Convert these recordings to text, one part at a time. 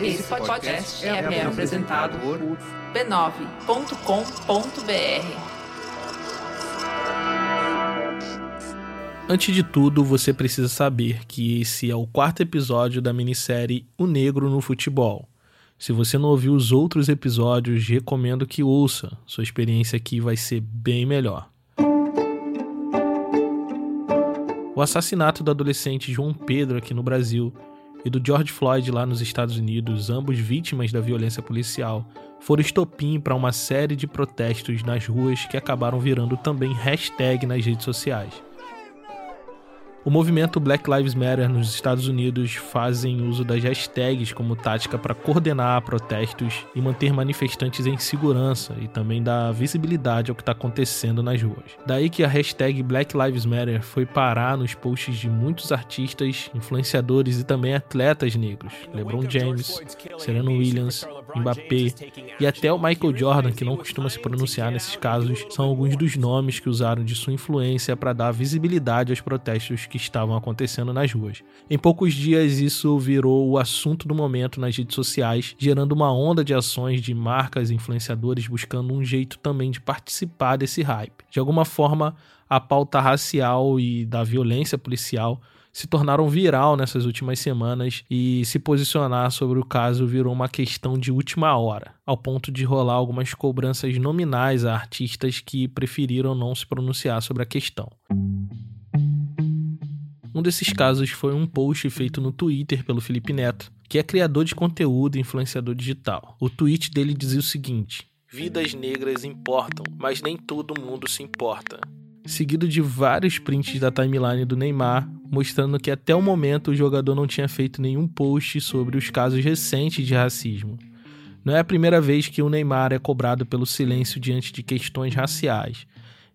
Esse podcast é, é apresentado por b9.com.br. Antes de tudo, você precisa saber que esse é o quarto episódio da minissérie O Negro no Futebol. Se você não ouviu os outros episódios, recomendo que ouça. Sua experiência aqui vai ser bem melhor. O assassinato do adolescente João Pedro aqui no Brasil e do George Floyd lá nos Estados Unidos, ambos vítimas da violência policial, foram estopim para uma série de protestos nas ruas que acabaram virando também hashtag nas redes sociais. O movimento Black Lives Matter nos Estados Unidos fazem uso das hashtags como tática para coordenar protestos e manter manifestantes em segurança e também dar visibilidade ao que está acontecendo nas ruas. Daí que a hashtag Black Lives Matter foi parar nos posts de muitos artistas, influenciadores e também atletas negros, LeBron James, Serena Williams, Mbappé e até o Michael Jordan, que não costuma se pronunciar nesses casos, são alguns dos nomes que usaram de sua influência para dar visibilidade aos protestos que que estavam acontecendo nas ruas. Em poucos dias, isso virou o assunto do momento nas redes sociais, gerando uma onda de ações de marcas e influenciadores buscando um jeito também de participar desse hype. De alguma forma, a pauta racial e da violência policial se tornaram viral nessas últimas semanas e se posicionar sobre o caso virou uma questão de última hora, ao ponto de rolar algumas cobranças nominais a artistas que preferiram não se pronunciar sobre a questão. Um desses casos foi um post feito no Twitter pelo Felipe Neto, que é criador de conteúdo e influenciador digital. O tweet dele dizia o seguinte: Vidas negras importam, mas nem todo mundo se importa. Seguido de vários prints da timeline do Neymar, mostrando que até o momento o jogador não tinha feito nenhum post sobre os casos recentes de racismo. Não é a primeira vez que o Neymar é cobrado pelo silêncio diante de questões raciais.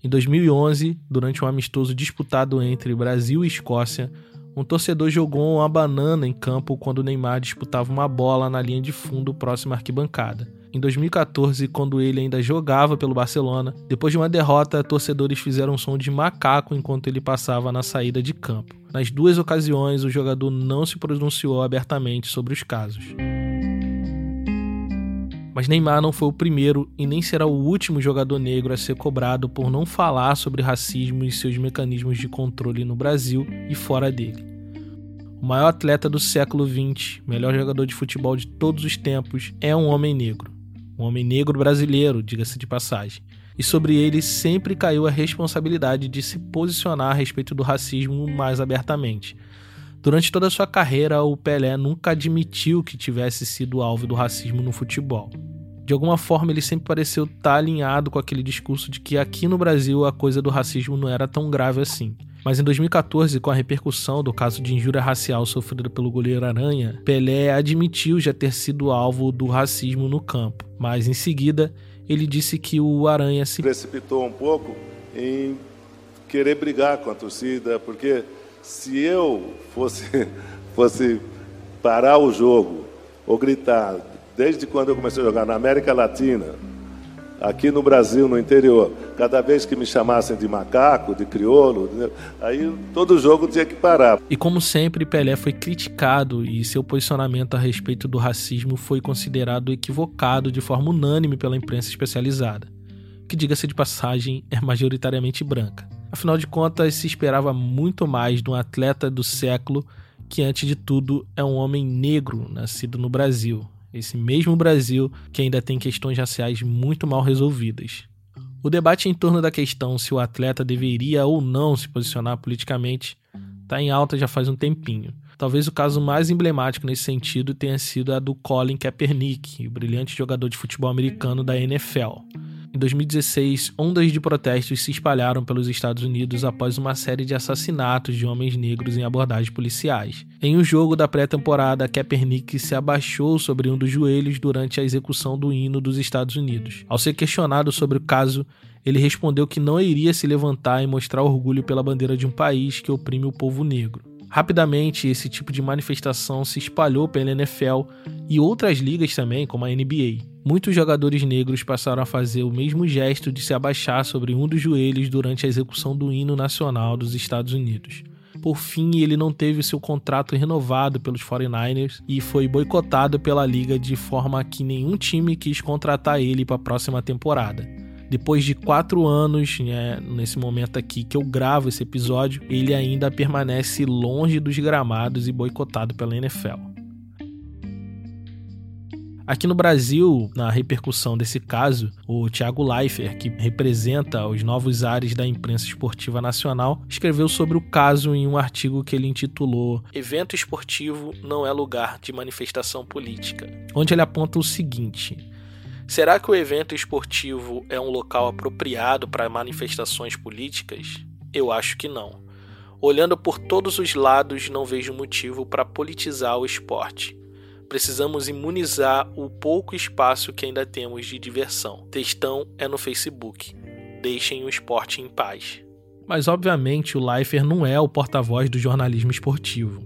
Em 2011, durante um amistoso disputado entre Brasil e Escócia, um torcedor jogou uma banana em campo quando Neymar disputava uma bola na linha de fundo próxima à arquibancada. Em 2014, quando ele ainda jogava pelo Barcelona, depois de uma derrota, torcedores fizeram um som de macaco enquanto ele passava na saída de campo. Nas duas ocasiões, o jogador não se pronunciou abertamente sobre os casos. Mas Neymar não foi o primeiro e nem será o último jogador negro a ser cobrado por não falar sobre racismo e seus mecanismos de controle no Brasil e fora dele. O maior atleta do século XX, melhor jogador de futebol de todos os tempos, é um homem negro. Um homem negro brasileiro, diga-se de passagem. E sobre ele sempre caiu a responsabilidade de se posicionar a respeito do racismo mais abertamente. Durante toda a sua carreira, o Pelé nunca admitiu que tivesse sido alvo do racismo no futebol. De alguma forma, ele sempre pareceu estar alinhado com aquele discurso de que aqui no Brasil a coisa do racismo não era tão grave assim. Mas em 2014, com a repercussão do caso de injúria racial sofrida pelo goleiro Aranha, Pelé admitiu já ter sido alvo do racismo no campo. Mas em seguida, ele disse que o Aranha se precipitou um pouco em querer brigar com a torcida, porque se eu fosse, fosse parar o jogo ou gritar, desde quando eu comecei a jogar na América Latina, aqui no Brasil, no interior, cada vez que me chamassem de macaco, de crioulo, aí todo jogo tinha que parar. E como sempre, Pelé foi criticado e seu posicionamento a respeito do racismo foi considerado equivocado de forma unânime pela imprensa especializada, que, diga-se de passagem, é majoritariamente branca. Afinal de contas, se esperava muito mais de um atleta do século que, antes de tudo, é um homem negro nascido no Brasil. Esse mesmo Brasil que ainda tem questões raciais muito mal resolvidas. O debate em torno da questão se o atleta deveria ou não se posicionar politicamente está em alta já faz um tempinho. Talvez o caso mais emblemático nesse sentido tenha sido a do Colin Kaepernick, o brilhante jogador de futebol americano da NFL. Em 2016, ondas de protestos se espalharam pelos Estados Unidos após uma série de assassinatos de homens negros em abordagens policiais. Em um jogo da pré-temporada, Kaepernick se abaixou sobre um dos joelhos durante a execução do hino dos Estados Unidos. Ao ser questionado sobre o caso, ele respondeu que não iria se levantar e mostrar orgulho pela bandeira de um país que oprime o povo negro. Rapidamente, esse tipo de manifestação se espalhou pela NFL e outras ligas também, como a NBA. Muitos jogadores negros passaram a fazer o mesmo gesto de se abaixar sobre um dos joelhos durante a execução do hino nacional dos Estados Unidos. Por fim, ele não teve seu contrato renovado pelos 49ers e foi boicotado pela liga de forma que nenhum time quis contratar ele para a próxima temporada. Depois de quatro anos, né, nesse momento aqui que eu gravo esse episódio, ele ainda permanece longe dos gramados e boicotado pela NFL. Aqui no Brasil, na repercussão desse caso, o Thiago Leifert, que representa os novos ares da imprensa esportiva nacional, escreveu sobre o caso em um artigo que ele intitulou Evento esportivo não é lugar de manifestação política, onde ele aponta o seguinte: Será que o evento esportivo é um local apropriado para manifestações políticas? Eu acho que não. Olhando por todos os lados, não vejo motivo para politizar o esporte. Precisamos imunizar o pouco espaço que ainda temos de diversão. Textão é no Facebook. Deixem o esporte em paz. Mas obviamente o Leifert não é o porta-voz do jornalismo esportivo.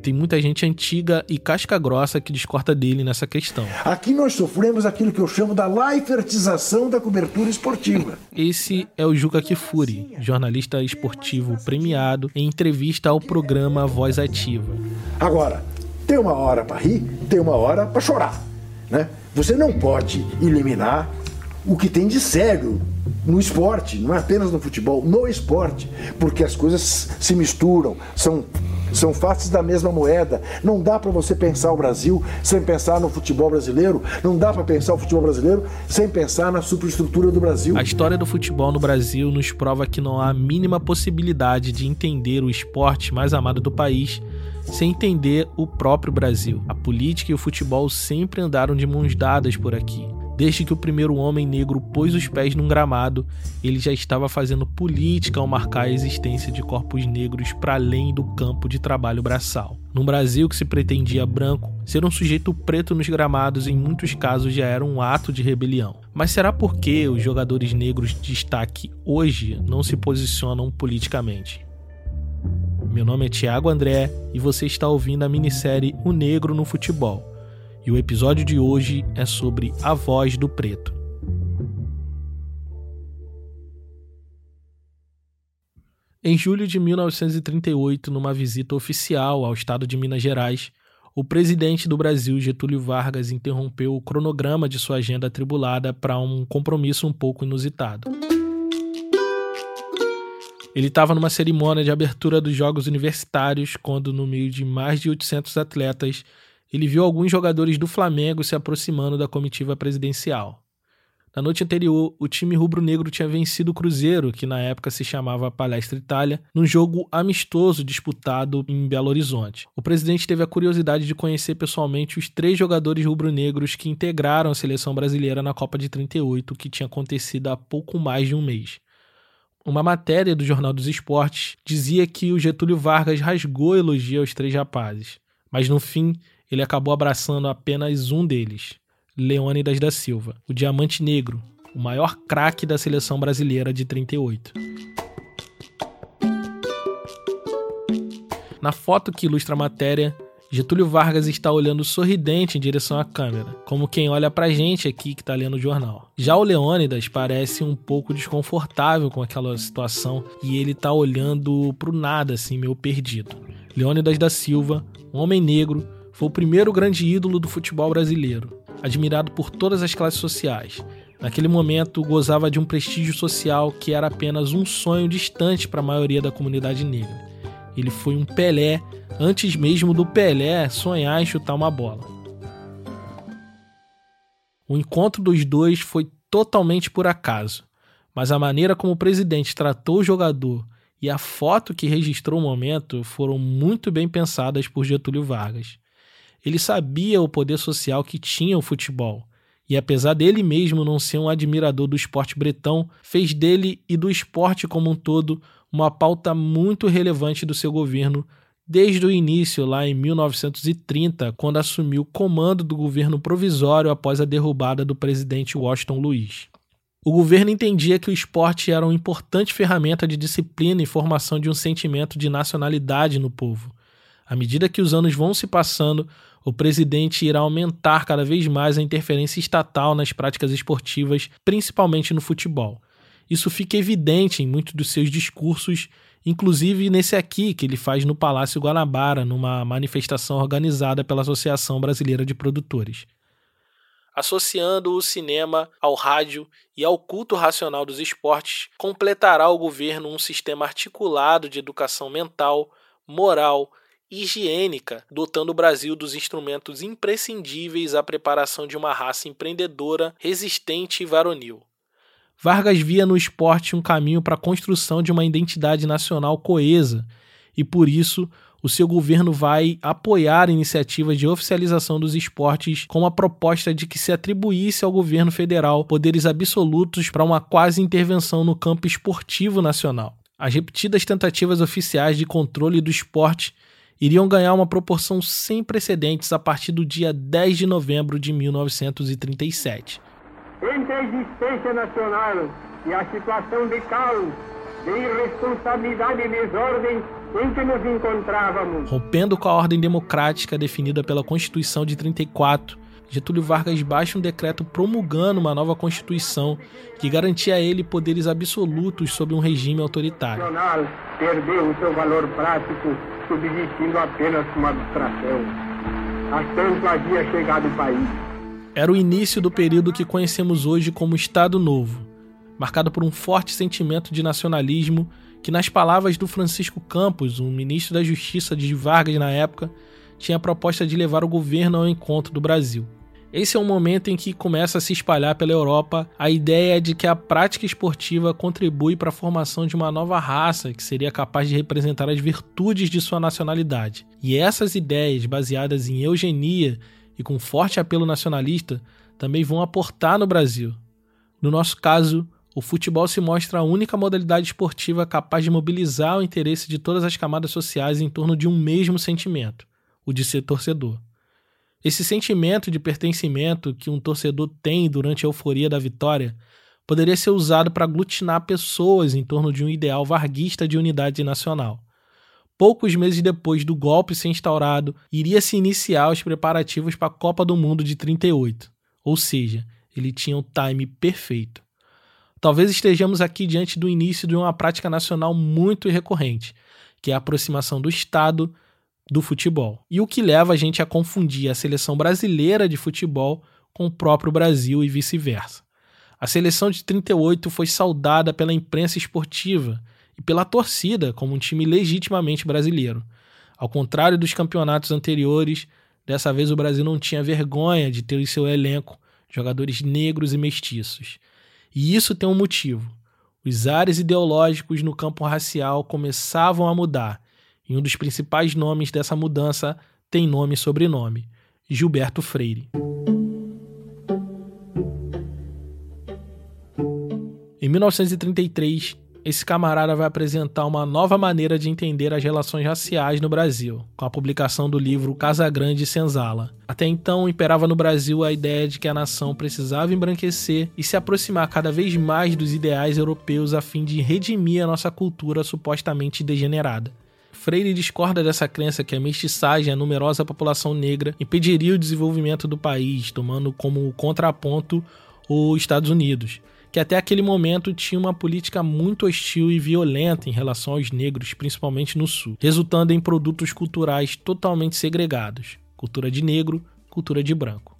Tem muita gente antiga e casca grossa que discorda dele nessa questão. Aqui nós sofremos aquilo que eu chamo da Leifertização da cobertura esportiva. Esse é o Juca Kifuri, jornalista esportivo premiado, em entrevista ao programa Voz Ativa. Agora, tem uma hora para rir, tem uma hora para chorar. Né? Você não pode eliminar o que tem de sério no esporte, não é apenas no futebol, no esporte, porque as coisas se misturam, são são faces da mesma moeda. Não dá para você pensar o Brasil sem pensar no futebol brasileiro. Não dá para pensar o futebol brasileiro sem pensar na superestrutura do Brasil. A história do futebol no Brasil nos prova que não há a mínima possibilidade de entender o esporte mais amado do país sem entender o próprio Brasil. A política e o futebol sempre andaram de mãos dadas por aqui. Desde que o primeiro homem negro pôs os pés num gramado, ele já estava fazendo política ao marcar a existência de corpos negros para além do campo de trabalho braçal. Num Brasil que se pretendia branco, ser um sujeito preto nos gramados em muitos casos já era um ato de rebelião. Mas será porque os jogadores negros de destaque hoje não se posicionam politicamente? Meu nome é Tiago André e você está ouvindo a minissérie O Negro no Futebol. E o episódio de hoje é sobre a voz do preto. Em julho de 1938, numa visita oficial ao estado de Minas Gerais, o presidente do Brasil, Getúlio Vargas, interrompeu o cronograma de sua agenda atribulada para um compromisso um pouco inusitado. Ele estava numa cerimônia de abertura dos Jogos Universitários, quando, no meio de mais de 800 atletas, ele viu alguns jogadores do Flamengo se aproximando da comitiva presidencial. Na noite anterior, o time rubro-negro tinha vencido o Cruzeiro, que na época se chamava Palestra Itália, num jogo amistoso disputado em Belo Horizonte. O presidente teve a curiosidade de conhecer pessoalmente os três jogadores rubro-negros que integraram a seleção brasileira na Copa de 38, que tinha acontecido há pouco mais de um mês. Uma matéria do Jornal dos Esportes dizia que o Getúlio Vargas rasgou elogio aos três rapazes, mas no fim ele acabou abraçando apenas um deles, Leônidas da Silva, o Diamante Negro, o maior craque da seleção brasileira de 38. Na foto que ilustra a matéria, Getúlio Vargas está olhando sorridente em direção à câmera, como quem olha pra gente aqui que tá lendo o jornal. Já o Leônidas parece um pouco desconfortável com aquela situação e ele tá olhando pro nada, assim, meio perdido. Leônidas da Silva, um homem negro, foi o primeiro grande ídolo do futebol brasileiro, admirado por todas as classes sociais. Naquele momento, gozava de um prestígio social que era apenas um sonho distante para a maioria da comunidade negra. Ele foi um Pelé antes mesmo do Pelé sonhar em chutar uma bola. O encontro dos dois foi totalmente por acaso, mas a maneira como o presidente tratou o jogador e a foto que registrou o momento foram muito bem pensadas por Getúlio Vargas. Ele sabia o poder social que tinha o futebol, e apesar dele mesmo não ser um admirador do esporte bretão, fez dele e do esporte como um todo uma pauta muito relevante do seu governo desde o início, lá em 1930, quando assumiu o comando do governo provisório após a derrubada do presidente Washington Luiz. O governo entendia que o esporte era uma importante ferramenta de disciplina e formação de um sentimento de nacionalidade no povo. À medida que os anos vão se passando, o presidente irá aumentar cada vez mais a interferência estatal nas práticas esportivas, principalmente no futebol. Isso fica evidente em muitos dos seus discursos inclusive nesse aqui que ele faz no Palácio Guanabara, numa manifestação organizada pela Associação Brasileira de Produtores. Associando o cinema ao rádio e ao culto racional dos esportes, completará o governo um sistema articulado de educação mental, moral, higiênica, dotando o Brasil dos instrumentos imprescindíveis à preparação de uma raça empreendedora, resistente e varonil. Vargas via no esporte um caminho para a construção de uma identidade nacional coesa e, por isso, o seu governo vai apoiar iniciativas de oficialização dos esportes com a proposta de que se atribuísse ao governo federal poderes absolutos para uma quase intervenção no campo esportivo nacional. As repetidas tentativas oficiais de controle do esporte iriam ganhar uma proporção sem precedentes a partir do dia 10 de novembro de 1937 entre a existência nacional e a situação de caos, de irresponsabilidade e desordem em que nos encontrávamos. Rompendo com a ordem democrática definida pela Constituição de 34, Getúlio Vargas baixa um decreto promulgando uma nova Constituição que garantia a ele poderes absolutos sobre um regime autoritário. Perdeu o seu valor prático, subsistindo apenas como abstração. Há tanto havia chegado o país era o início do período que conhecemos hoje como Estado Novo, marcado por um forte sentimento de nacionalismo que, nas palavras do Francisco Campos, o ministro da Justiça de Vargas na época, tinha a proposta de levar o governo ao encontro do Brasil. Esse é um momento em que começa a se espalhar pela Europa a ideia de que a prática esportiva contribui para a formação de uma nova raça que seria capaz de representar as virtudes de sua nacionalidade. E essas ideias, baseadas em eugenia e com forte apelo nacionalista também vão aportar no Brasil. No nosso caso, o futebol se mostra a única modalidade esportiva capaz de mobilizar o interesse de todas as camadas sociais em torno de um mesmo sentimento, o de ser torcedor. Esse sentimento de pertencimento que um torcedor tem durante a euforia da vitória poderia ser usado para aglutinar pessoas em torno de um ideal varguista de unidade nacional. Poucos meses depois do golpe ser instaurado, iria se iniciar os preparativos para a Copa do Mundo de 38. Ou seja, ele tinha o time perfeito. Talvez estejamos aqui diante do início de uma prática nacional muito recorrente, que é a aproximação do Estado do futebol. E o que leva a gente a confundir a seleção brasileira de futebol com o próprio Brasil e vice-versa. A seleção de 38 foi saudada pela imprensa esportiva e pela torcida como um time legitimamente brasileiro. Ao contrário dos campeonatos anteriores, dessa vez o Brasil não tinha vergonha de ter em seu elenco jogadores negros e mestiços. E isso tem um motivo. Os ares ideológicos no campo racial começavam a mudar, e um dos principais nomes dessa mudança tem nome e sobrenome: Gilberto Freire. Em 1933, esse camarada vai apresentar uma nova maneira de entender as relações raciais no Brasil, com a publicação do livro Casa Grande e Senzala. Até então, imperava no Brasil a ideia de que a nação precisava embranquecer e se aproximar cada vez mais dos ideais europeus a fim de redimir a nossa cultura supostamente degenerada. Freire discorda dessa crença que a mestiçagem e a numerosa população negra impediria o desenvolvimento do país, tomando como contraponto os Estados Unidos que até aquele momento tinha uma política muito hostil e violenta em relação aos negros, principalmente no Sul, resultando em produtos culturais totalmente segregados: cultura de negro, cultura de branco.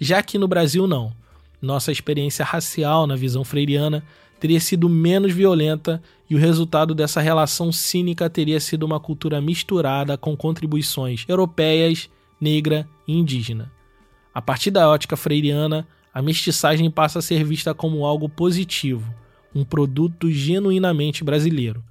Já que no Brasil não. Nossa experiência racial na visão freiriana teria sido menos violenta e o resultado dessa relação cínica teria sido uma cultura misturada com contribuições europeias, negra e indígena. A partir da ótica freiriana, a mestiçagem passa a ser vista como algo positivo, um produto genuinamente brasileiro.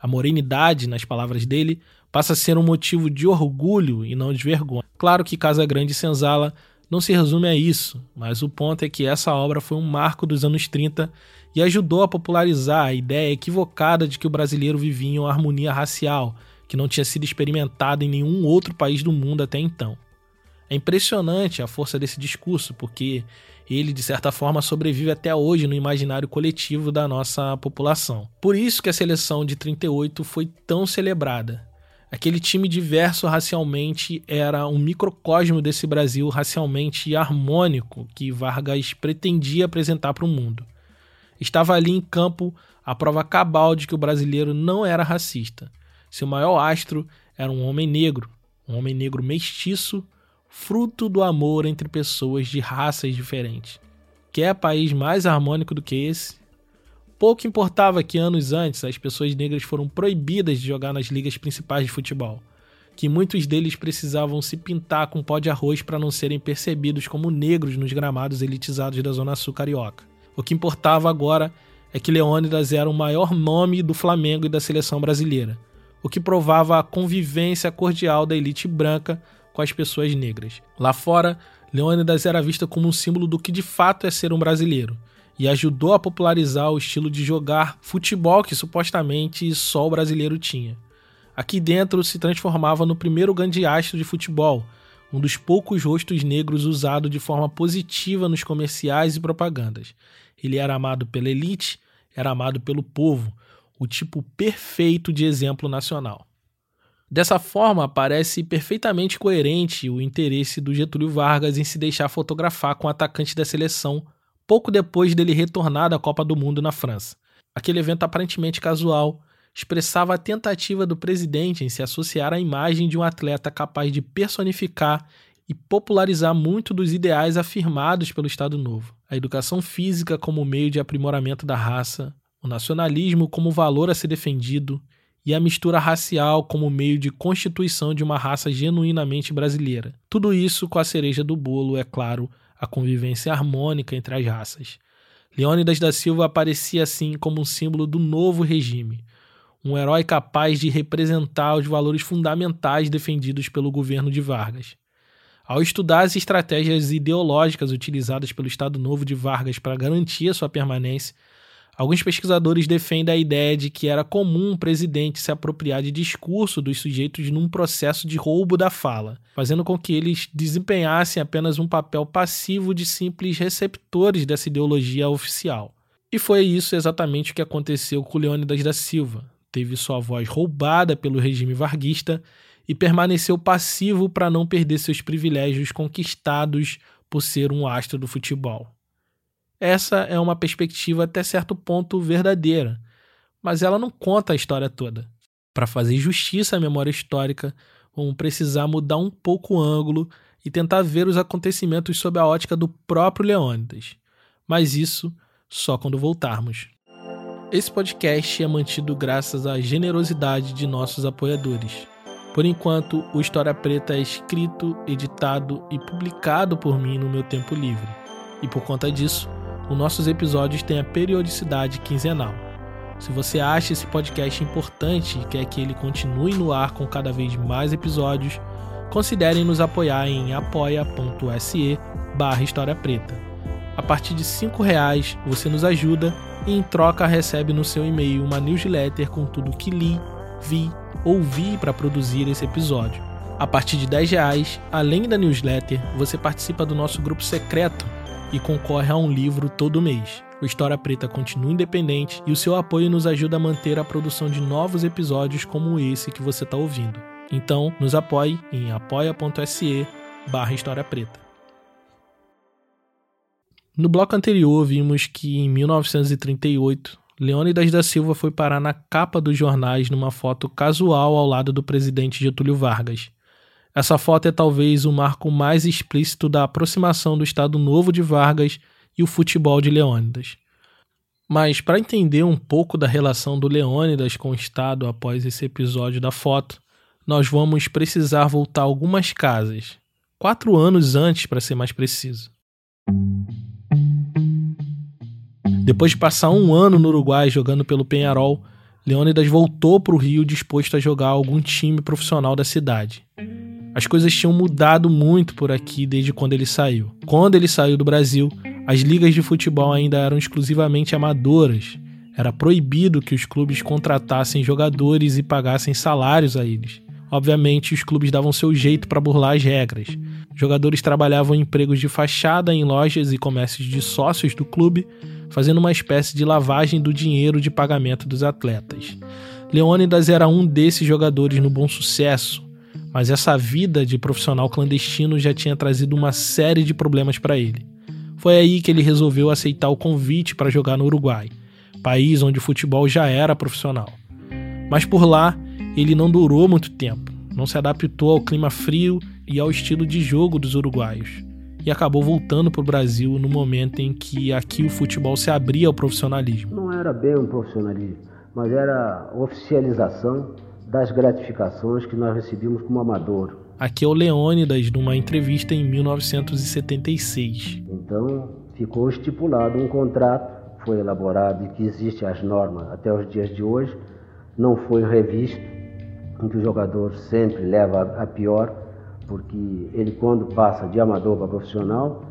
A morenidade, nas palavras dele, passa a ser um motivo de orgulho e não de vergonha. Claro que Casa Grande e Senzala não se resume a isso, mas o ponto é que essa obra foi um marco dos anos 30 e ajudou a popularizar a ideia equivocada de que o brasileiro vivia em uma harmonia racial, que não tinha sido experimentada em nenhum outro país do mundo até então. É impressionante a força desse discurso, porque ele, de certa forma, sobrevive até hoje no imaginário coletivo da nossa população. Por isso que a seleção de 38 foi tão celebrada. Aquele time diverso racialmente era um microcosmo desse Brasil racialmente harmônico que Vargas pretendia apresentar para o mundo. Estava ali em campo a prova cabal de que o brasileiro não era racista. Seu maior astro era um homem negro, um homem negro mestiço, fruto do amor entre pessoas de raças diferentes. Quer país mais harmônico do que esse? Pouco importava que anos antes as pessoas negras foram proibidas de jogar nas ligas principais de futebol, que muitos deles precisavam se pintar com pó de arroz para não serem percebidos como negros nos gramados elitizados da Zona Sul carioca. O que importava agora é que Leônidas era o maior nome do Flamengo e da seleção brasileira, o que provava a convivência cordial da elite branca com as pessoas negras. Lá fora, Leônidas era vista como um símbolo do que de fato é ser um brasileiro e ajudou a popularizar o estilo de jogar futebol que supostamente só o brasileiro tinha. Aqui dentro se transformava no primeiro grande astro de futebol, um dos poucos rostos negros usado de forma positiva nos comerciais e propagandas. Ele era amado pela elite era amado pelo povo, o tipo perfeito de exemplo nacional. Dessa forma, parece perfeitamente coerente o interesse do Getúlio Vargas em se deixar fotografar com o atacante da seleção pouco depois dele retornar da Copa do Mundo na França. Aquele evento aparentemente casual expressava a tentativa do presidente em se associar à imagem de um atleta capaz de personificar e popularizar muito dos ideais afirmados pelo Estado Novo. A educação física como meio de aprimoramento da raça, o nacionalismo como valor a ser defendido e a mistura racial como meio de constituição de uma raça genuinamente brasileira. Tudo isso com a cereja do bolo, é claro, a convivência harmônica entre as raças. Leônidas da Silva aparecia assim como um símbolo do novo regime, um herói capaz de representar os valores fundamentais defendidos pelo governo de Vargas. Ao estudar as estratégias ideológicas utilizadas pelo Estado Novo de Vargas para garantir a sua permanência, alguns pesquisadores defendem a ideia de que era comum um presidente se apropriar de discurso dos sujeitos num processo de roubo da fala, fazendo com que eles desempenhassem apenas um papel passivo de simples receptores dessa ideologia oficial. E foi isso exatamente o que aconteceu com Leônidas da Silva. Teve sua voz roubada pelo regime varguista e permaneceu passivo para não perder seus privilégios conquistados por ser um astro do futebol. Essa é uma perspectiva até certo ponto verdadeira, mas ela não conta a história toda. Para fazer justiça à memória histórica, vamos precisar mudar um pouco o ângulo e tentar ver os acontecimentos sob a ótica do próprio Leônidas. Mas isso só quando voltarmos. Esse podcast é mantido graças à generosidade de nossos apoiadores. Por enquanto, o História Preta é escrito, editado e publicado por mim no meu tempo livre. E por conta disso, os nossos episódios têm a periodicidade quinzenal. Se você acha esse podcast importante e quer que ele continue no ar com cada vez mais episódios, considerem nos apoiar em apoia.se barra História Preta. A partir de R$ reais você nos ajuda e em troca recebe no seu e-mail uma newsletter com tudo que li, vi ouvir para produzir esse episódio. A partir de 10 reais, além da newsletter, você participa do nosso grupo secreto e concorre a um livro todo mês. O História Preta continua independente e o seu apoio nos ajuda a manter a produção de novos episódios como esse que você está ouvindo. Então, nos apoie em apoia.se barra História Preta. No bloco anterior, vimos que em 1938 Leônidas da Silva foi parar na capa dos jornais numa foto casual ao lado do presidente Getúlio Vargas. Essa foto é talvez o marco mais explícito da aproximação do Estado Novo de Vargas e o futebol de Leônidas. Mas para entender um pouco da relação do Leônidas com o Estado após esse episódio da foto, nós vamos precisar voltar algumas casas, quatro anos antes para ser mais preciso. Depois de passar um ano no Uruguai jogando pelo Penharol, Leônidas voltou para o Rio disposto a jogar algum time profissional da cidade. As coisas tinham mudado muito por aqui desde quando ele saiu. Quando ele saiu do Brasil, as ligas de futebol ainda eram exclusivamente amadoras. Era proibido que os clubes contratassem jogadores e pagassem salários a eles. Obviamente, os clubes davam seu jeito para burlar as regras. Jogadores trabalhavam em empregos de fachada em lojas e comércios de sócios do clube, fazendo uma espécie de lavagem do dinheiro de pagamento dos atletas. Leônidas era um desses jogadores no bom sucesso, mas essa vida de profissional clandestino já tinha trazido uma série de problemas para ele. Foi aí que ele resolveu aceitar o convite para jogar no Uruguai, país onde o futebol já era profissional. Mas por lá, ele não durou muito tempo, não se adaptou ao clima frio e ao estilo de jogo dos uruguaios, e acabou voltando para o Brasil no momento em que aqui o futebol se abria ao profissionalismo. Não era bem um profissionalismo, mas era oficialização das gratificações que nós recebíamos como amador. Aqui é o Leônidas, numa entrevista em 1976. Então, ficou estipulado um contrato, foi elaborado e que existe as normas até os dias de hoje, não foi revisto, em que o jogador sempre leva a pior, porque ele quando passa de amador para profissional,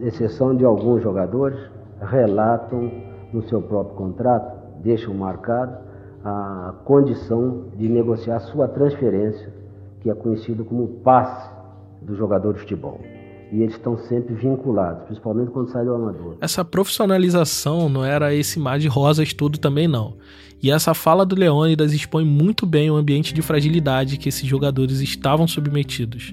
exceção de alguns jogadores, relatam no seu próprio contrato, deixam marcado a condição de negociar sua transferência, que é conhecido como passe do jogador de futebol e eles estão sempre vinculados, principalmente quando sai do amador. Essa profissionalização não era esse mar de rosas tudo também não. E essa fala do Leônidas expõe muito bem o ambiente de fragilidade que esses jogadores estavam submetidos.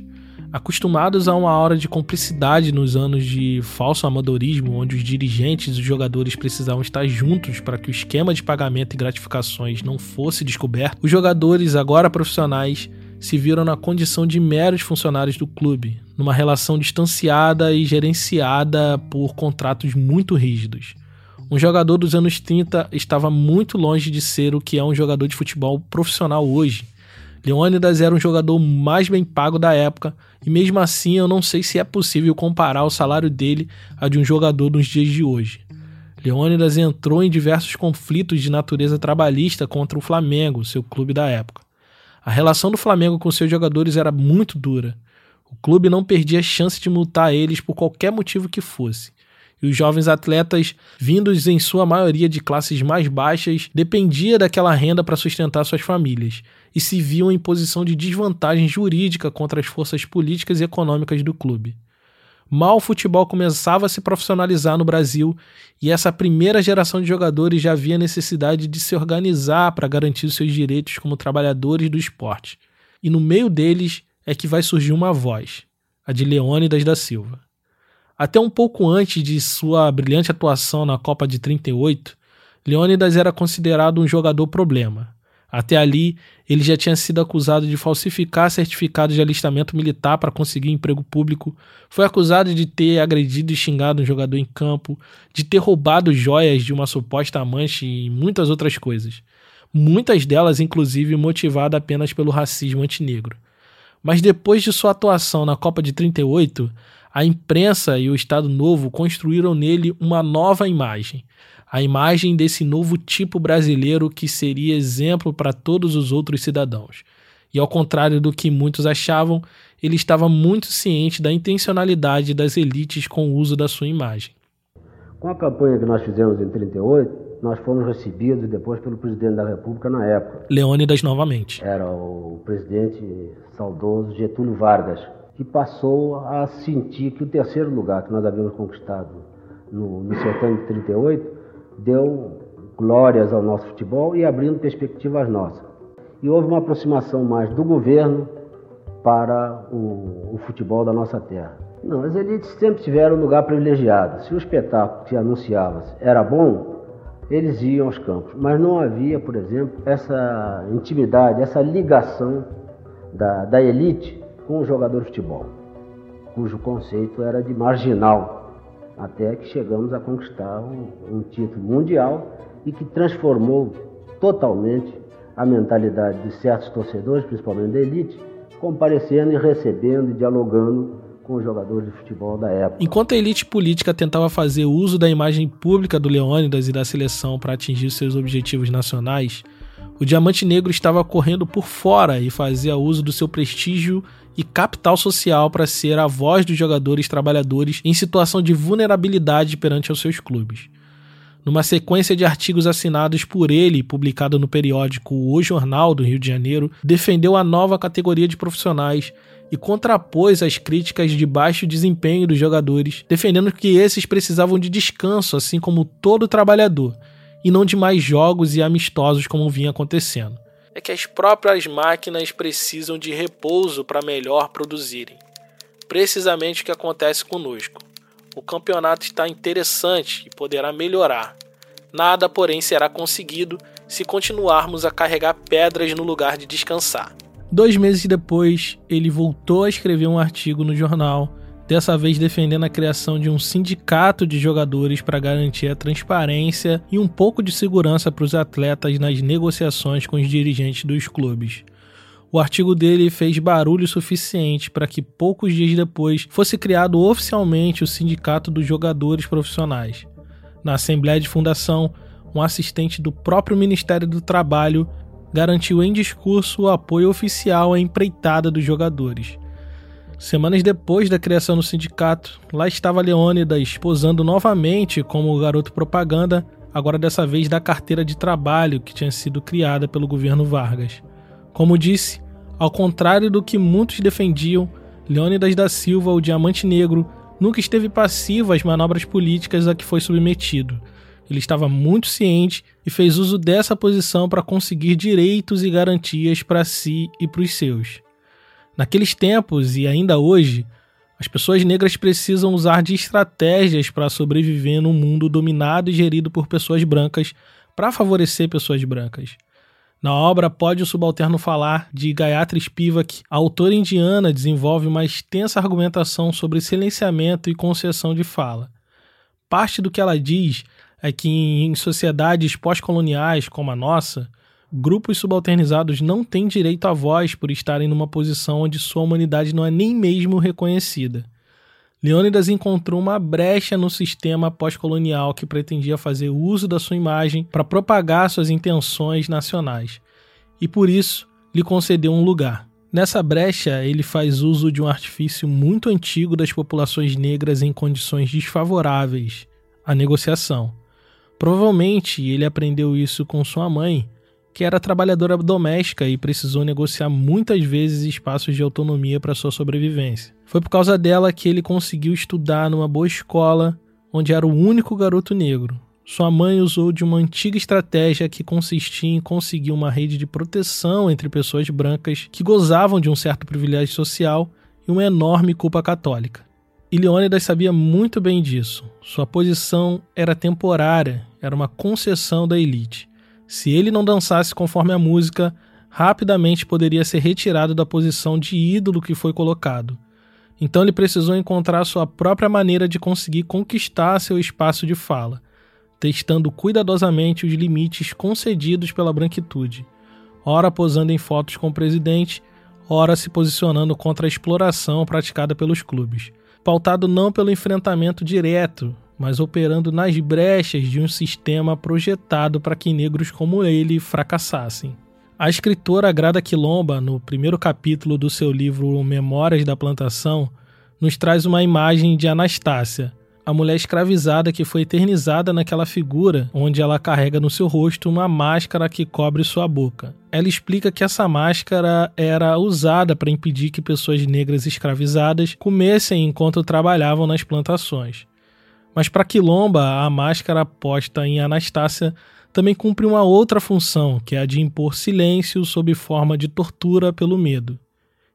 Acostumados a uma hora de cumplicidade nos anos de falso amadorismo, onde os dirigentes e os jogadores precisavam estar juntos para que o esquema de pagamento e gratificações não fosse descoberto, os jogadores, agora profissionais, se viram na condição de meros funcionários do clube, numa relação distanciada e gerenciada por contratos muito rígidos. Um jogador dos anos 30 estava muito longe de ser o que é um jogador de futebol profissional hoje. Leônidas era um jogador mais bem pago da época, e mesmo assim eu não sei se é possível comparar o salário dele a de um jogador nos dias de hoje. Leônidas entrou em diversos conflitos de natureza trabalhista contra o Flamengo, seu clube da época. A relação do Flamengo com seus jogadores era muito dura. O clube não perdia chance de multar eles por qualquer motivo que fosse. E os jovens atletas, vindos em sua maioria de classes mais baixas, dependia daquela renda para sustentar suas famílias e se viam em posição de desvantagem jurídica contra as forças políticas e econômicas do clube. Mal o futebol começava a se profissionalizar no Brasil e essa primeira geração de jogadores já havia necessidade de se organizar para garantir seus direitos como trabalhadores do esporte. E no meio deles é que vai surgir uma voz, a de Leônidas da Silva. Até um pouco antes de sua brilhante atuação na Copa de 38, Leônidas era considerado um jogador problema. Até ali, ele já tinha sido acusado de falsificar certificados de alistamento militar para conseguir emprego público, foi acusado de ter agredido e xingado um jogador em campo, de ter roubado joias de uma suposta amante e muitas outras coisas. Muitas delas, inclusive, motivadas apenas pelo racismo antinegro. Mas depois de sua atuação na Copa de 38, a imprensa e o Estado Novo construíram nele uma nova imagem a imagem desse novo tipo brasileiro que seria exemplo para todos os outros cidadãos. E ao contrário do que muitos achavam, ele estava muito ciente da intencionalidade das elites com o uso da sua imagem. Com a campanha que nós fizemos em 38, nós fomos recebidos depois pelo presidente da República na época. Leônidas novamente. Era o presidente saudoso Getúlio Vargas, que passou a sentir que o terceiro lugar que nós havíamos conquistado no, no certame de 38 deu glórias ao nosso futebol e abrindo perspectivas nossas. E houve uma aproximação mais do governo para o, o futebol da nossa terra. Não, as elites sempre tiveram um lugar privilegiado. Se o espetáculo que anunciava era bom, eles iam aos campos. Mas não havia, por exemplo, essa intimidade, essa ligação da, da elite com o jogador de futebol, cujo conceito era de marginal até que chegamos a conquistar um, um título mundial e que transformou totalmente a mentalidade de certos torcedores, principalmente da elite, comparecendo e recebendo e dialogando com os jogadores de futebol da época. Enquanto a elite política tentava fazer uso da imagem pública do Leônidas e da seleção para atingir seus objetivos nacionais, o Diamante Negro estava correndo por fora e fazia uso do seu prestígio e capital social para ser a voz dos jogadores trabalhadores em situação de vulnerabilidade perante os seus clubes. Numa sequência de artigos assinados por ele, publicado no periódico O Jornal do Rio de Janeiro, defendeu a nova categoria de profissionais e contrapôs as críticas de baixo desempenho dos jogadores, defendendo que esses precisavam de descanso, assim como todo trabalhador, e não de mais jogos e amistosos como vinha acontecendo. É que as próprias máquinas precisam de repouso para melhor produzirem. Precisamente o que acontece conosco. o campeonato está interessante e poderá melhorar. Nada, porém, será conseguido se continuarmos a carregar pedras no lugar de descansar. Dois meses depois, ele voltou a escrever um artigo no jornal, dessa vez defendendo a criação de um sindicato de jogadores para garantir a transparência e um pouco de segurança para os atletas nas negociações com os dirigentes dos clubes. O artigo dele fez barulho suficiente para que poucos dias depois fosse criado oficialmente o Sindicato dos Jogadores Profissionais. Na Assembleia de Fundação, um assistente do próprio Ministério do Trabalho garantiu em discurso o apoio oficial à empreitada dos jogadores. Semanas depois da criação do sindicato, lá estava Leônidas posando novamente como garoto propaganda, agora dessa vez da carteira de trabalho que tinha sido criada pelo governo Vargas. Como disse, ao contrário do que muitos defendiam, Leônidas da Silva, o Diamante Negro, nunca esteve passivo às manobras políticas a que foi submetido ele estava muito ciente e fez uso dessa posição para conseguir direitos e garantias para si e para os seus. Naqueles tempos e ainda hoje, as pessoas negras precisam usar de estratégias para sobreviver num mundo dominado e gerido por pessoas brancas para favorecer pessoas brancas. Na obra Pode o Subalterno Falar, de Gayatri Spivak, a autora indiana desenvolve uma extensa argumentação sobre silenciamento e concessão de fala. Parte do que ela diz é que em sociedades pós-coloniais como a nossa, grupos subalternizados não têm direito à voz por estarem numa posição onde sua humanidade não é nem mesmo reconhecida. Leônidas encontrou uma brecha no sistema pós-colonial que pretendia fazer uso da sua imagem para propagar suas intenções nacionais, e por isso lhe concedeu um lugar. Nessa brecha, ele faz uso de um artifício muito antigo das populações negras em condições desfavoráveis, a negociação. Provavelmente ele aprendeu isso com sua mãe, que era trabalhadora doméstica e precisou negociar muitas vezes espaços de autonomia para sua sobrevivência. Foi por causa dela que ele conseguiu estudar numa boa escola, onde era o único garoto negro. Sua mãe usou de uma antiga estratégia que consistia em conseguir uma rede de proteção entre pessoas brancas que gozavam de um certo privilégio social e uma enorme culpa católica. E Leônidas sabia muito bem disso. Sua posição era temporária, era uma concessão da elite. Se ele não dançasse conforme a música, rapidamente poderia ser retirado da posição de ídolo que foi colocado. Então ele precisou encontrar sua própria maneira de conseguir conquistar seu espaço de fala, testando cuidadosamente os limites concedidos pela branquitude, ora posando em fotos com o presidente, ora se posicionando contra a exploração praticada pelos clubes pautado não pelo enfrentamento direto, mas operando nas brechas de um sistema projetado para que negros como ele fracassassem. A escritora Grada Quilomba, no primeiro capítulo do seu livro Memórias da Plantação, nos traz uma imagem de Anastácia, a mulher escravizada que foi eternizada naquela figura onde ela carrega no seu rosto uma máscara que cobre sua boca. Ela explica que essa máscara era usada para impedir que pessoas negras escravizadas comessem enquanto trabalhavam nas plantações. Mas para Quilomba, a máscara posta em Anastácia também cumpre uma outra função, que é a de impor silêncio sob forma de tortura pelo medo.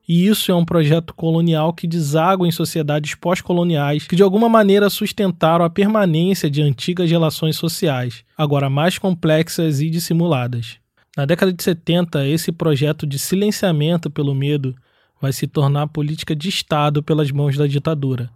E isso é um projeto colonial que deságua em sociedades pós-coloniais que de alguma maneira sustentaram a permanência de antigas relações sociais, agora mais complexas e dissimuladas. Na década de 70, esse projeto de silenciamento pelo medo vai se tornar política de Estado pelas mãos da ditadura.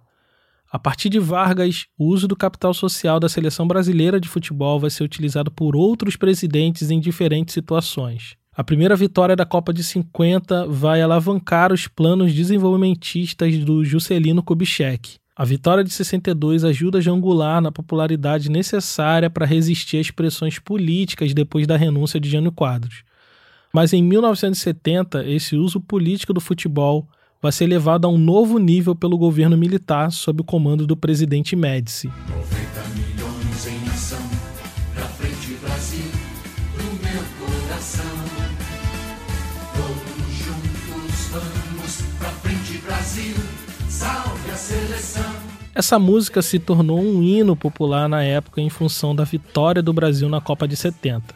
A partir de Vargas, o uso do capital social da seleção brasileira de futebol vai ser utilizado por outros presidentes em diferentes situações. A primeira vitória da Copa de 50 vai alavancar os planos desenvolvimentistas do Juscelino Kubitschek. A vitória de 62 ajuda a jangular na popularidade necessária para resistir às pressões políticas depois da renúncia de Jânio Quadros. Mas em 1970, esse uso político do futebol vai ser levado a um novo nível pelo governo militar sob o comando do presidente Médici. 90 milhões em ação, pra frente Brasil, no meu coração. Brasil, salve a seleção. Essa música se tornou um hino popular na época em função da vitória do Brasil na Copa de 70.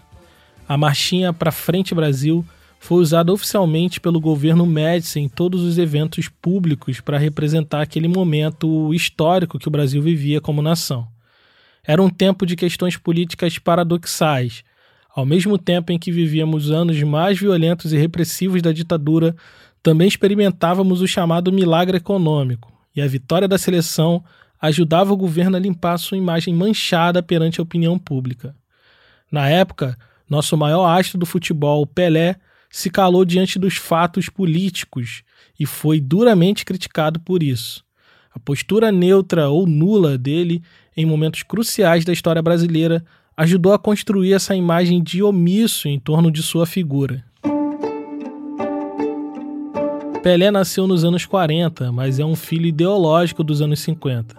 A marchinha Pra Frente Brasil foi usado oficialmente pelo governo Médici em todos os eventos públicos para representar aquele momento histórico que o Brasil vivia como nação. Era um tempo de questões políticas paradoxais. Ao mesmo tempo em que vivíamos anos mais violentos e repressivos da ditadura, também experimentávamos o chamado milagre econômico, e a vitória da seleção ajudava o governo a limpar sua imagem manchada perante a opinião pública. Na época, nosso maior astro do futebol, Pelé, se calou diante dos fatos políticos e foi duramente criticado por isso. A postura neutra ou nula dele em momentos cruciais da história brasileira ajudou a construir essa imagem de omisso em torno de sua figura. Pelé nasceu nos anos 40, mas é um filho ideológico dos anos 50,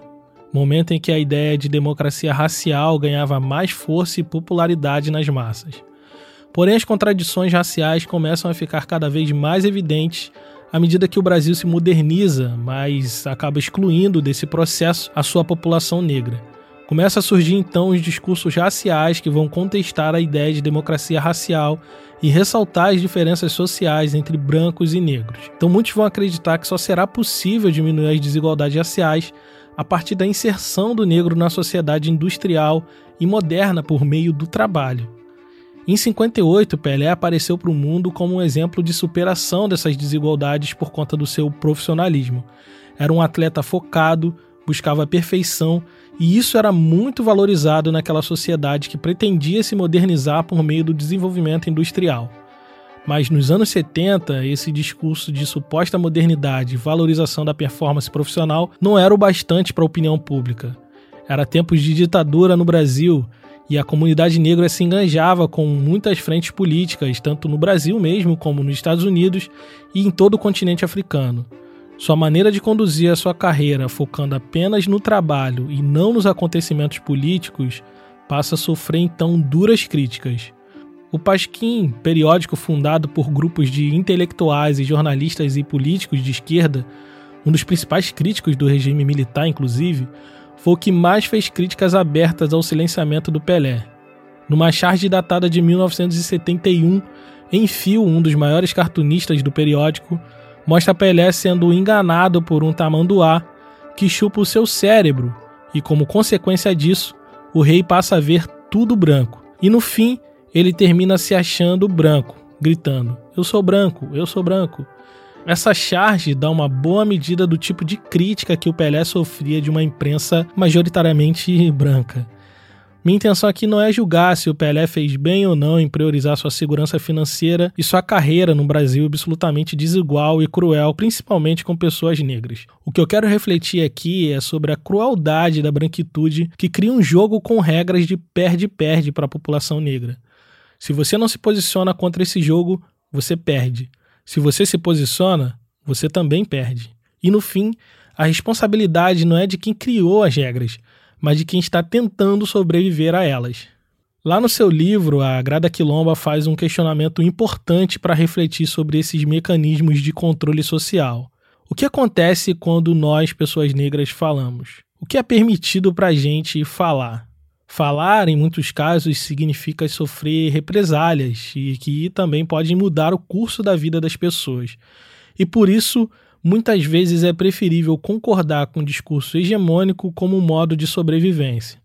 momento em que a ideia de democracia racial ganhava mais força e popularidade nas massas. Porém, as contradições raciais começam a ficar cada vez mais evidentes à medida que o Brasil se moderniza, mas acaba excluindo desse processo a sua população negra. Começa a surgir então os discursos raciais que vão contestar a ideia de democracia racial e ressaltar as diferenças sociais entre brancos e negros. Então muitos vão acreditar que só será possível diminuir as desigualdades raciais a partir da inserção do negro na sociedade industrial e moderna por meio do trabalho. Em 58, Pelé apareceu para o mundo como um exemplo de superação dessas desigualdades por conta do seu profissionalismo. Era um atleta focado, buscava a perfeição e isso era muito valorizado naquela sociedade que pretendia se modernizar por meio do desenvolvimento industrial. Mas nos anos 70, esse discurso de suposta modernidade e valorização da performance profissional não era o bastante para a opinião pública. Era tempos de ditadura no Brasil e a comunidade negra se enganjava com muitas frentes políticas, tanto no Brasil mesmo como nos Estados Unidos e em todo o continente africano. Sua maneira de conduzir a sua carreira focando apenas no trabalho e não nos acontecimentos políticos passa a sofrer então duras críticas. O Pasquim, periódico fundado por grupos de intelectuais e jornalistas e políticos de esquerda, um dos principais críticos do regime militar, inclusive, foi o que mais fez críticas abertas ao silenciamento do Pelé. Numa charge datada de 1971, em fio, um dos maiores cartunistas do periódico mostra Pelé sendo enganado por um tamanduá que chupa o seu cérebro e, como consequência disso, o rei passa a ver tudo branco. E no fim, ele termina se achando branco, gritando: Eu sou branco, eu sou branco. Essa charge dá uma boa medida do tipo de crítica que o Pelé sofria de uma imprensa majoritariamente branca. Minha intenção aqui não é julgar se o Pelé fez bem ou não em priorizar sua segurança financeira e sua carreira num Brasil absolutamente desigual e cruel, principalmente com pessoas negras. O que eu quero refletir aqui é sobre a crueldade da branquitude que cria um jogo com regras de perde-perde para a população negra. Se você não se posiciona contra esse jogo, você perde. Se você se posiciona, você também perde. E no fim, a responsabilidade não é de quem criou as regras, mas de quem está tentando sobreviver a elas. Lá no seu livro, a Grada Quilomba faz um questionamento importante para refletir sobre esses mecanismos de controle social. O que acontece quando nós, pessoas negras, falamos? O que é permitido para a gente falar? Falar, em muitos casos, significa sofrer represálias e que também podem mudar o curso da vida das pessoas. E por isso, muitas vezes é preferível concordar com o discurso hegemônico como um modo de sobrevivência.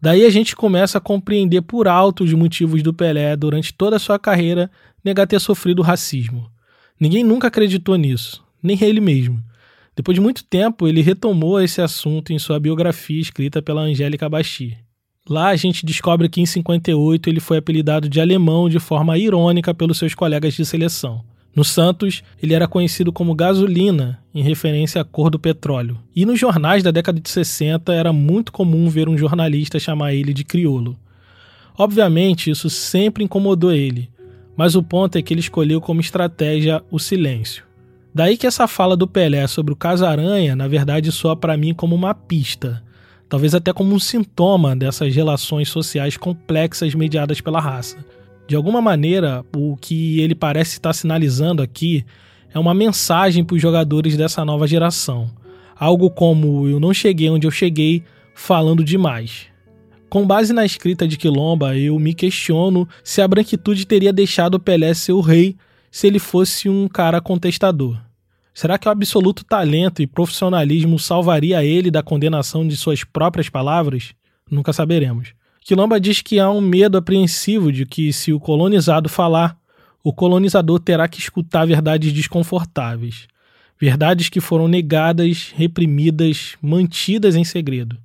Daí a gente começa a compreender por alto os motivos do Pelé durante toda a sua carreira negar ter sofrido racismo. Ninguém nunca acreditou nisso, nem ele mesmo. Depois de muito tempo, ele retomou esse assunto em sua biografia escrita pela Angélica Basti. Lá a gente descobre que em 58 ele foi apelidado de alemão de forma irônica pelos seus colegas de seleção. No Santos, ele era conhecido como gasolina, em referência à cor do petróleo. E nos jornais da década de 60 era muito comum ver um jornalista chamar ele de criolo. Obviamente, isso sempre incomodou ele, mas o ponto é que ele escolheu como estratégia o silêncio. Daí que essa fala do Pelé sobre o Casaranha, na verdade, soa para mim como uma pista talvez até como um sintoma dessas relações sociais complexas mediadas pela raça. De alguma maneira, o que ele parece estar sinalizando aqui é uma mensagem para os jogadores dessa nova geração. Algo como eu não cheguei onde eu cheguei falando demais. Com base na escrita de Quilomba, eu me questiono se a branquitude teria deixado Pelé ser o rei se ele fosse um cara contestador. Será que o absoluto talento e profissionalismo salvaria ele da condenação de suas próprias palavras? Nunca saberemos. Quilomba diz que há um medo apreensivo de que, se o colonizado falar, o colonizador terá que escutar verdades desconfortáveis. Verdades que foram negadas, reprimidas, mantidas em segredo.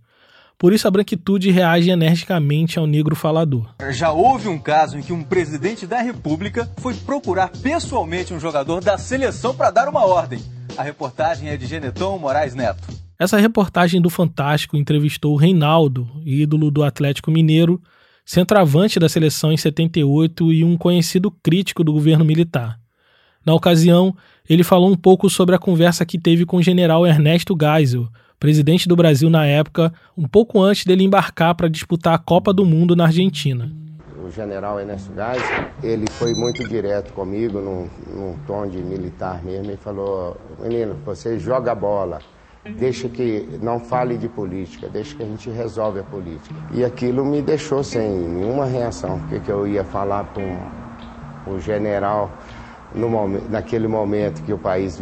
Por isso a branquitude reage energicamente ao negro falador. Já houve um caso em que um presidente da República foi procurar pessoalmente um jogador da seleção para dar uma ordem. A reportagem é de Geneton Moraes Neto. Essa reportagem do Fantástico entrevistou o Reinaldo, ídolo do Atlético Mineiro, centroavante da seleção em 78 e um conhecido crítico do governo militar. Na ocasião, ele falou um pouco sobre a conversa que teve com o general Ernesto Geisel, presidente do Brasil na época, um pouco antes dele embarcar para disputar a Copa do Mundo na Argentina. O general Ernesto Gás, ele foi muito direto comigo, num, num tom de militar mesmo, e falou, menino, você joga bola, deixa que não fale de política, deixa que a gente resolve a política. E aquilo me deixou sem nenhuma reação, porque que eu ia falar para um, um general no naquele momento que o país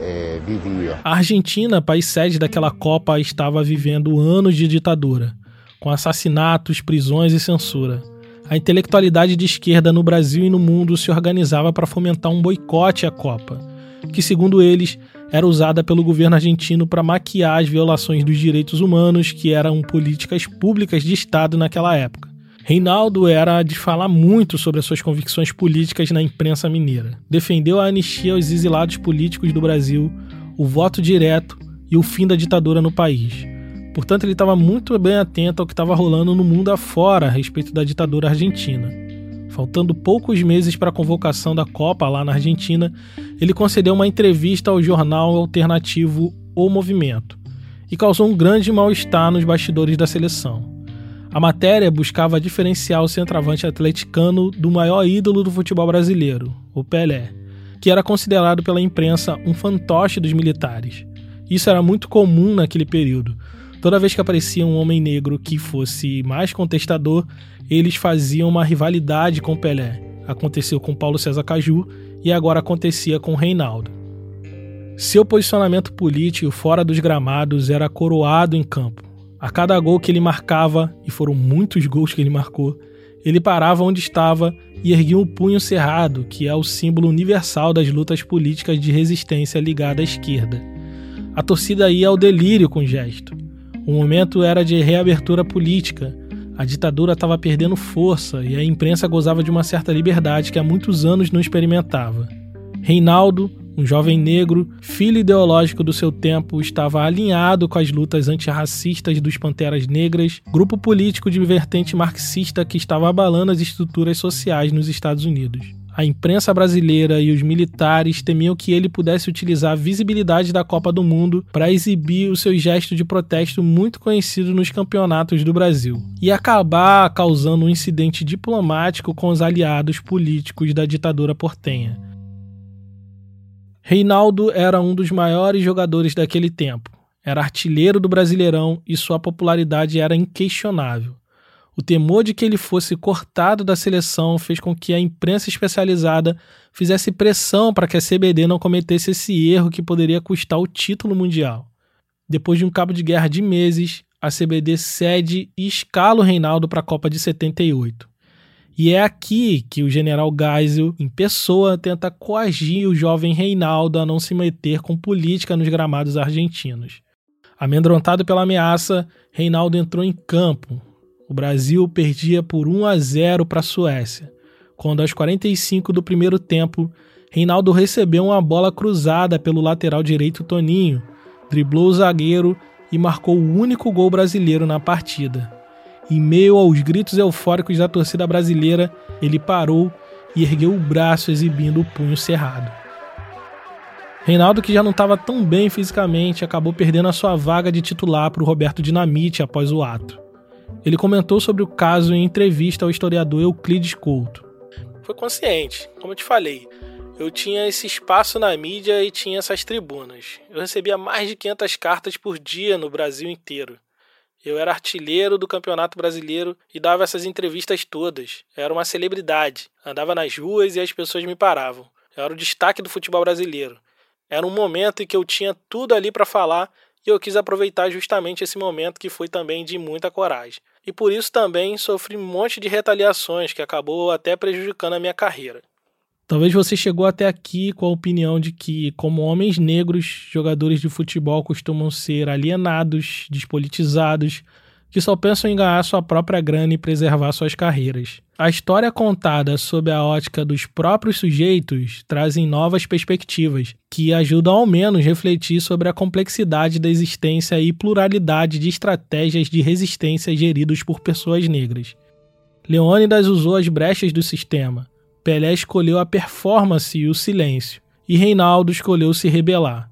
é, vivia. A Argentina, país sede daquela Copa, estava vivendo anos de ditadura, com assassinatos, prisões e censura. A intelectualidade de esquerda no Brasil e no mundo se organizava para fomentar um boicote à Copa, que, segundo eles, era usada pelo governo argentino para maquiar as violações dos direitos humanos que eram políticas públicas de Estado naquela época. Reinaldo era de falar muito sobre as suas convicções políticas na imprensa mineira. Defendeu a anistia aos exilados políticos do Brasil, o voto direto e o fim da ditadura no país. Portanto, ele estava muito bem atento ao que estava rolando no mundo afora a respeito da ditadura argentina. Faltando poucos meses para a convocação da Copa lá na Argentina, ele concedeu uma entrevista ao jornal alternativo O Movimento e causou um grande mal-estar nos bastidores da seleção. A matéria buscava diferenciar o centroavante atleticano do maior ídolo do futebol brasileiro, o Pelé, que era considerado pela imprensa um fantoche dos militares. Isso era muito comum naquele período. Toda vez que aparecia um homem negro que fosse mais contestador, eles faziam uma rivalidade com Pelé. Aconteceu com Paulo César Caju e agora acontecia com Reinaldo. Seu posicionamento político fora dos gramados era coroado em campo. A cada gol que ele marcava, e foram muitos gols que ele marcou, ele parava onde estava e erguia um punho cerrado, que é o símbolo universal das lutas políticas de resistência ligada à esquerda. A torcida ia ao delírio com o gesto. O momento era de reabertura política. A ditadura estava perdendo força e a imprensa gozava de uma certa liberdade que há muitos anos não experimentava. Reinaldo, um jovem negro, filho ideológico do seu tempo, estava alinhado com as lutas antirracistas dos Panteras Negras, grupo político de vertente marxista que estava abalando as estruturas sociais nos Estados Unidos. A imprensa brasileira e os militares temiam que ele pudesse utilizar a visibilidade da Copa do Mundo para exibir o seu gesto de protesto muito conhecido nos campeonatos do Brasil e acabar causando um incidente diplomático com os aliados políticos da ditadura portenha. Reinaldo era um dos maiores jogadores daquele tempo. Era artilheiro do Brasileirão e sua popularidade era inquestionável. O temor de que ele fosse cortado da seleção fez com que a imprensa especializada fizesse pressão para que a CBD não cometesse esse erro que poderia custar o título mundial. Depois de um cabo de guerra de meses, a CBD cede e escala o Reinaldo para a Copa de 78. E é aqui que o general Geisel, em pessoa, tenta coagir o jovem Reinaldo a não se meter com política nos gramados argentinos. Amedrontado pela ameaça, Reinaldo entrou em campo. O Brasil perdia por 1 a 0 para a Suécia, quando aos 45 do primeiro tempo, Reinaldo recebeu uma bola cruzada pelo lateral direito Toninho, driblou o zagueiro e marcou o único gol brasileiro na partida. Em meio aos gritos eufóricos da torcida brasileira, ele parou e ergueu o braço exibindo o punho cerrado. Reinaldo, que já não estava tão bem fisicamente, acabou perdendo a sua vaga de titular para o Roberto Dinamite após o ato. Ele comentou sobre o caso em entrevista ao historiador Euclides Couto. Foi consciente, como eu te falei. Eu tinha esse espaço na mídia e tinha essas tribunas. Eu recebia mais de 500 cartas por dia no Brasil inteiro. Eu era artilheiro do Campeonato Brasileiro e dava essas entrevistas todas. era uma celebridade. Andava nas ruas e as pessoas me paravam. Eu era o destaque do futebol brasileiro. Era um momento em que eu tinha tudo ali para falar e eu quis aproveitar justamente esse momento que foi também de muita coragem. E por isso também sofri um monte de retaliações que acabou até prejudicando a minha carreira. Talvez você chegou até aqui com a opinião de que, como homens negros, jogadores de futebol costumam ser alienados, despolitizados, que só pensam em ganhar sua própria grana e preservar suas carreiras. A história contada sob a ótica dos próprios sujeitos trazem novas perspectivas, que ajudam ao menos refletir sobre a complexidade da existência e pluralidade de estratégias de resistência geridos por pessoas negras. Leônidas usou as brechas do sistema, Pelé escolheu a performance e o silêncio, e Reinaldo escolheu se rebelar.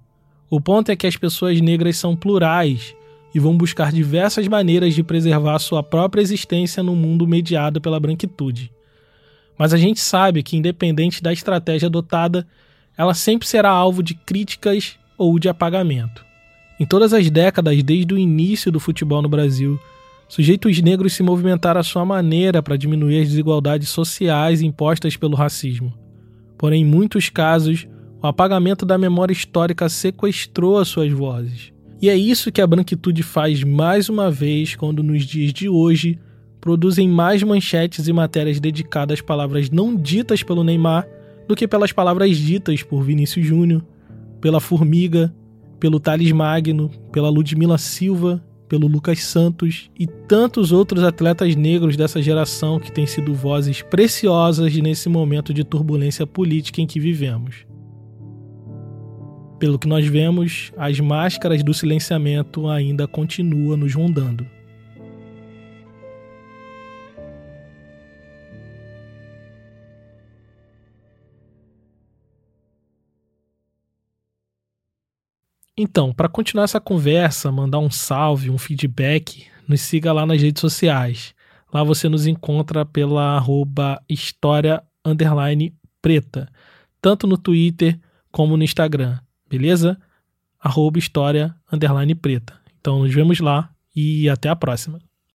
O ponto é que as pessoas negras são plurais e vão buscar diversas maneiras de preservar sua própria existência no mundo mediado pela branquitude. Mas a gente sabe que, independente da estratégia adotada, ela sempre será alvo de críticas ou de apagamento. Em todas as décadas desde o início do futebol no Brasil, Sujeitos negros se movimentaram à sua maneira para diminuir as desigualdades sociais impostas pelo racismo. Porém, em muitos casos, o apagamento da memória histórica sequestrou as suas vozes. E é isso que a branquitude faz mais uma vez quando, nos dias de hoje, produzem mais manchetes e matérias dedicadas às palavras não ditas pelo Neymar do que pelas palavras ditas por Vinícius Júnior, pela Formiga, pelo Thales Magno, pela Ludmila Silva pelo Lucas Santos e tantos outros atletas negros dessa geração que têm sido vozes preciosas nesse momento de turbulência política em que vivemos. Pelo que nós vemos, as máscaras do silenciamento ainda continuam nos rondando. Então, para continuar essa conversa, mandar um salve, um feedback, nos siga lá nas redes sociais. Lá você nos encontra pela arroba história preta, tanto no Twitter como no Instagram, beleza? Arroba história preta. Então nos vemos lá e até a próxima.